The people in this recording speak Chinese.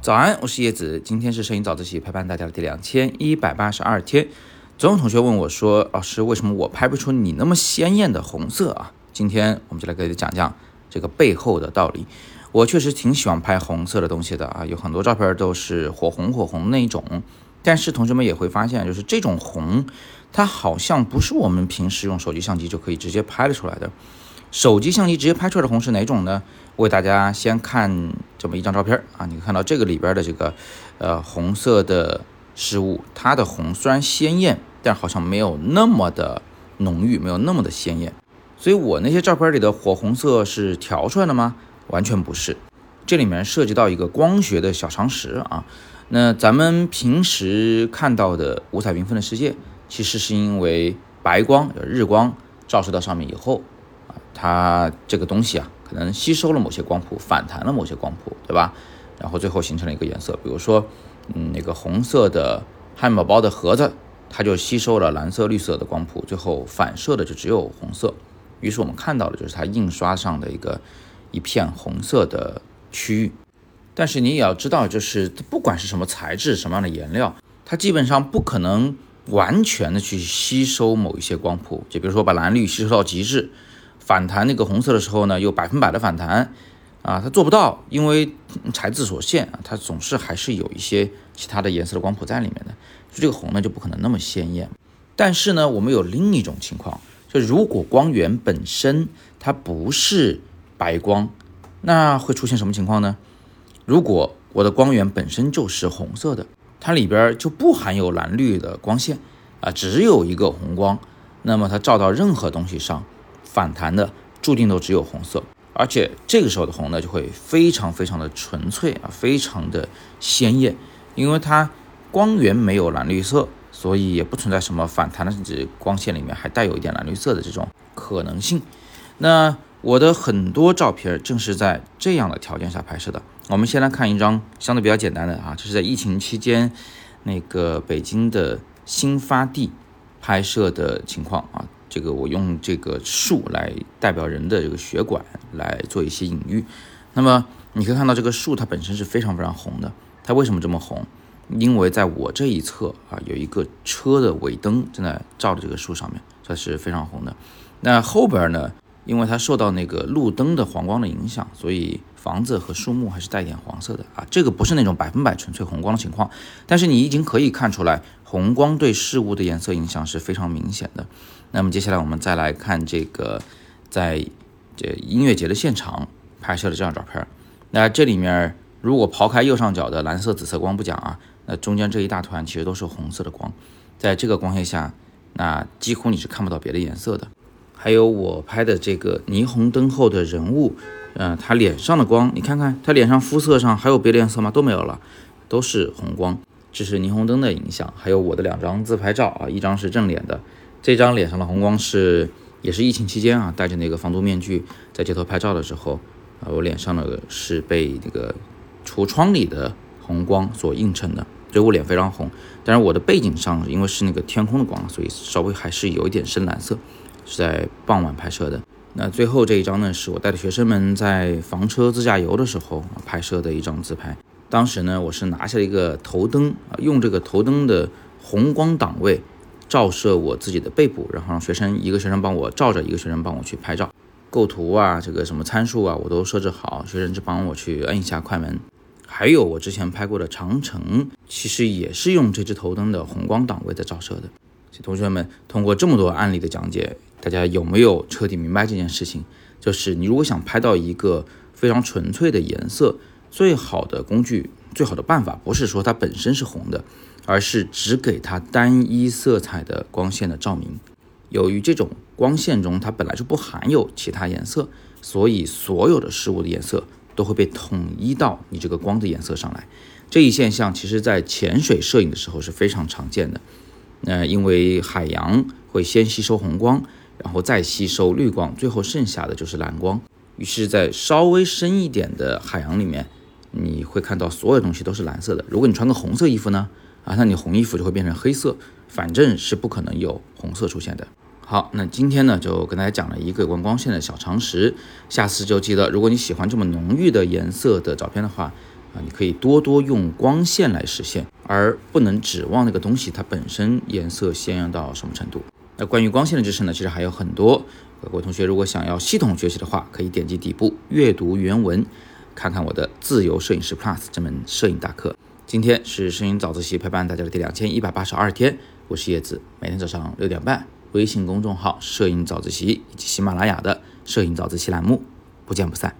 早安，我是叶子，今天是摄影早自习陪伴大家的第两千一百八十二天。总有同学问我说：“老师，为什么我拍不出你那么鲜艳的红色啊？”今天我们就来给大家讲讲这个背后的道理。我确实挺喜欢拍红色的东西的啊，有很多照片都是火红火红那一种。但是同学们也会发现，就是这种红，它好像不是我们平时用手机相机就可以直接拍得出来的。手机相机直接拍出来的红是哪种呢？我给大家先看这么一张照片啊，你看到这个里边的这个呃红色的事物，它的红虽然鲜艳，但好像没有那么的浓郁，没有那么的鲜艳。所以我那些照片里的火红色是调出来的吗？完全不是。这里面涉及到一个光学的小常识啊。那咱们平时看到的五彩缤纷的世界，其实是因为白光、日光照射到上面以后，它这个东西啊，可能吸收了某些光谱，反弹了某些光谱，对吧？然后最后形成了一个颜色。比如说，嗯，那个红色的汉堡包的盒子，它就吸收了蓝色、绿色的光谱，最后反射的就只有红色。于是我们看到的就是它印刷上的一个一片红色的区域。但是你也要知道，就是不管是什么材质、什么样的颜料，它基本上不可能完全的去吸收某一些光谱。就比如说把蓝绿吸收到极致，反弹那个红色的时候呢，又百分百的反弹，啊，它做不到，因为材质所限啊，它总是还是有一些其他的颜色的光谱在里面的，所以这个红呢就不可能那么鲜艳。但是呢，我们有另一种情况，就如果光源本身它不是白光，那会出现什么情况呢？如果我的光源本身就是红色的，它里边就不含有蓝绿的光线啊，只有一个红光，那么它照到任何东西上，反弹的注定都只有红色，而且这个时候的红呢就会非常非常的纯粹啊，非常的鲜艳，因为它光源没有蓝绿色，所以也不存在什么反弹的，甚至光线里面还带有一点蓝绿色的这种可能性。那我的很多照片正是在这样的条件下拍摄的。我们先来看一张相对比较简单的啊，这是在疫情期间那个北京的新发地拍摄的情况啊。这个我用这个树来代表人的这个血管来做一些隐喻。那么你可以看到这个树它本身是非常非常红的，它为什么这么红？因为在我这一侧啊有一个车的尾灯正在照着这个树上面，它是非常红的。那后边呢？因为它受到那个路灯的黄光的影响，所以房子和树木还是带点黄色的啊。这个不是那种百分百纯粹红光的情况，但是你已经可以看出来，红光对事物的颜色影响是非常明显的。那么接下来我们再来看这个在这音乐节的现场拍摄的这张照片。那这里面如果刨开右上角的蓝色、紫色光不讲啊，那中间这一大团其实都是红色的光，在这个光线下，那几乎你是看不到别的颜色的。还有我拍的这个霓虹灯后的人物，嗯，他脸上的光，你看看他脸上肤色上还有别的颜色吗？都没有了，都是红光，这是霓虹灯的影响。还有我的两张自拍照啊，一张是正脸的，这张脸上的红光是也是疫情期间啊，戴着那个防毒面具在街头拍照的时候啊，我脸上的是被那个橱窗里的红光所映衬的，所以我脸非常红。但是我的背景上因为是那个天空的光，所以稍微还是有一点深蓝色。是在傍晚拍摄的。那最后这一张呢，是我带着学生们在房车自驾游的时候拍摄的一张自拍。当时呢，我是拿下了一个头灯啊，用这个头灯的红光档位照射我自己的背部，然后让学生一个学生帮我照着，一个学生帮我去拍照。构图啊，这个什么参数啊，我都设置好，学生只帮我去摁一下快门。还有我之前拍过的长城，其实也是用这只头灯的红光档位在照射的。同学们，通过这么多案例的讲解。大家有没有彻底明白这件事情？就是你如果想拍到一个非常纯粹的颜色，最好的工具、最好的办法，不是说它本身是红的，而是只给它单一色彩的光线的照明。由于这种光线中它本来就不含有其他颜色，所以所有的事物的颜色都会被统一到你这个光的颜色上来。这一现象其实在潜水摄影的时候是非常常见的。那因为海洋会先吸收红光。然后再吸收绿光，最后剩下的就是蓝光。于是，在稍微深一点的海洋里面，你会看到所有东西都是蓝色的。如果你穿个红色衣服呢？啊，那你红衣服就会变成黑色。反正是不可能有红色出现的。好，那今天呢就跟大家讲了一个有关光线的小常识，下次就记得，如果你喜欢这么浓郁的颜色的照片的话，啊，你可以多多用光线来实现，而不能指望那个东西它本身颜色鲜艳到什么程度。那关于光线的知识呢，其实还有很多。各位同学如果想要系统学习的话，可以点击底部阅读原文，看看我的自由摄影师 Plus 这门摄影大课。今天是摄影早自习陪伴大家的第两千一百八十二天，我是叶子，每天早上六点半。微信公众号“摄影早自习”以及喜马拉雅的“摄影早自习”栏目，不见不散。